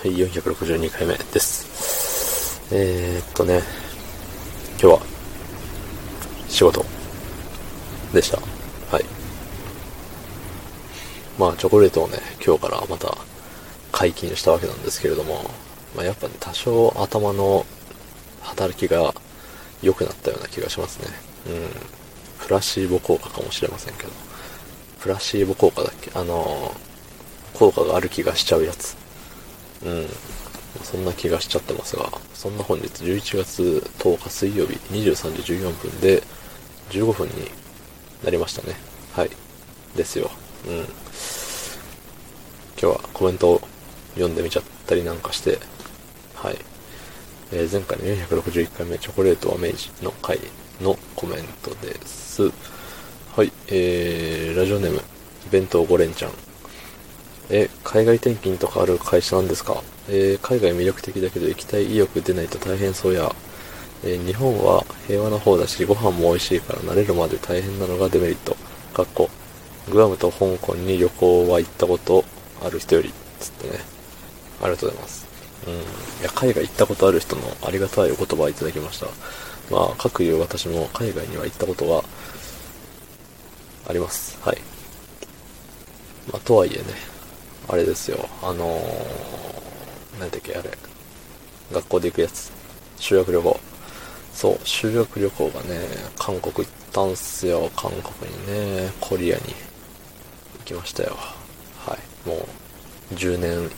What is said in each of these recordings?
はい、462回目です。えー、っとね、今日は、仕事、でした。はい。まあ、チョコレートをね、今日からまた解禁したわけなんですけれども、まあ、やっぱね、多少頭の働きが良くなったような気がしますね。うん。プラシーボ効果かもしれませんけど。プラシーボ効果だっけ？あのー、効果がある気がしちゃうやつ。うん。そんな気がしちゃってますが、そんな本日11月10日水曜日23時14分で15分になりましたね。はい。ですよ。うん。今日はコメントを読んでみちゃったりなんかして、はい。えー、前回の461回目、チョコレートは明治の回のコメントです。はい。えー、ラジオネーム、弁当5連チャン。え、海外転勤とかある会社なんですか？えー、海外魅力的だけど行きたい意欲出ないと大変そうや。えー、日本は平和な方だし、ご飯も美味しいから慣れるまで大変なのがデメリット。かっこ。グアムと香港に旅行は行ったことある人より、つってね。ありがとうございます。うん。いや、海外行ったことある人のありがたいお言葉をいただきました。まあ、各いう私も海外には行ったことがあります。はい。まあ、とはいえね、あれですよ、あのー、なんだっけ、あれ、学校で行くやつ。修学旅行。そう、修学旅行がね、韓国行ったんすよ、韓国にね、コリアに行きましたよ。はい、もう、10年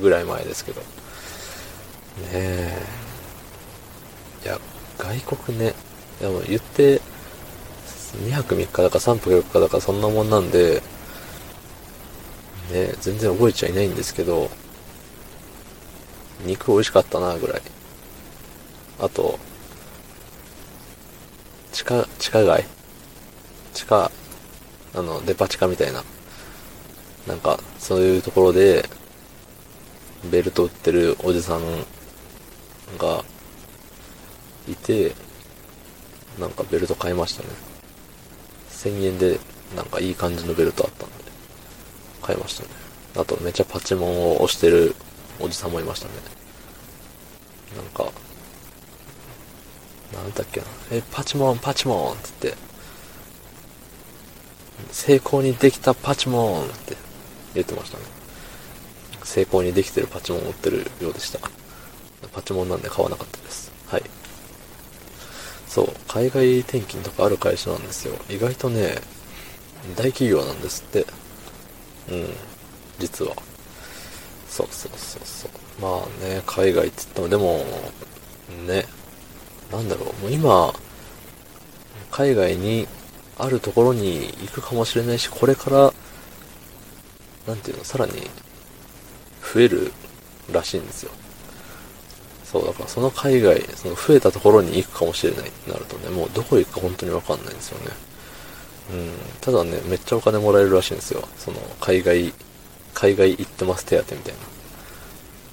ぐらい前ですけど。ねえ。いや、外国ね、でも言って、2泊3日だか3泊4日だかそんなもんなんで、ね、全然覚えちゃいないんですけど、肉美味しかったな、ぐらい。あと、地下、地下街？地下、あの、デパ地下みたいな。なんか、そういうところで、ベルト売ってるおじさんがいて、なんかベルト買いましたね。1000円で、なんかいい感じのベルトあったんで。買いましたね。あとめっちゃパチモンを押してるおじさんもいましたね。なんか、なんだっけな。え、パチモン、パチモンって言って、成功にできたパチモンって言ってましたね。成功にできてるパチモンを売ってるようでした。パチモンなんで買わなかったです。はい。そう、海外転勤とかある会社なんですよ。意外とね、大企業なんですって。うん。実は。そうそうそうそう。まあね、海外って言っても、でも、ね、なんだろう、もう今、海外にあるところに行くかもしれないし、これから、なんていうの、さらに増えるらしいんですよ。そう、だからその海外、その増えたところに行くかもしれないってなるとね、もうどこ行くか本当にわかんないんですよね。うん、ただね、めっちゃお金もらえるらしいんですよ。その、海外、海外行ってます手当みたい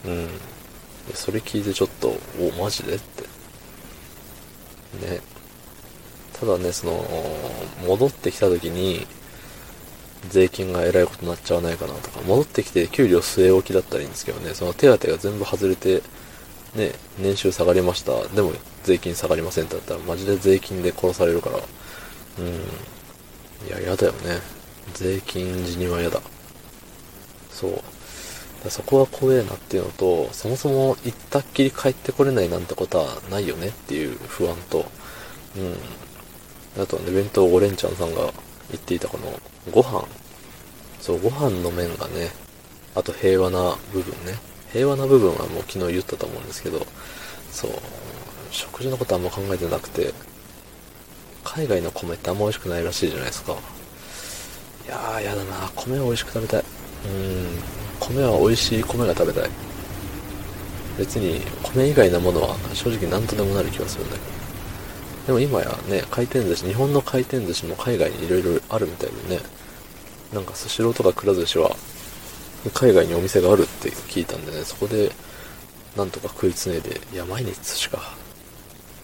な。うん。それ聞いてちょっと、お、マジで？って。ね。ただね、その、戻ってきた時に、税金がえらいことになっちゃわないかなとか、戻ってきて給料据え置きだったらいいんですけどね、その手当が全部外れて、ね、年収下がりました。でも税金下がりませんってなったら、マジで税金で殺されるから、うん。いや、嫌だよね。税金時には嫌だ。そう。そこは怖えなっていうのと、そもそも行ったっきり帰ってこれないなんてことはないよねっていう不安と、うん。あとはね、弁当5連チャンさんが言っていたこの、ご飯。そう、ご飯の面がね、あと平和な部分ね。平和な部分はもう昨日言ったと思うんですけど、そう、食事のことあんま考えてなくて、海外の米ってあんま美味しくないらしいじゃないですか。いやー、やだな米は美味しく食べたい。うん、米は美味しい米が食べたい。別に、米以外のものは正直何とでもなる気がするんだけど。でも今やね、回転寿司、日本の回転寿司も海外に色々あるみたいでね。なんかスシローとかくら寿司は、海外にお店があるって聞いたんでね、そこで、なんとか食いつねいで、いや、毎日寿司か。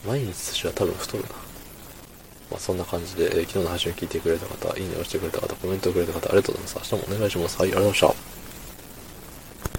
毎日寿司は多分太るな。まあ、そんな感じで、えー、昨日の配信を聞いてくれた方、いいねをしてくれた方、コメントをくれた方、ありがとうございます。明日もお願いします。はい、ありがとうございました。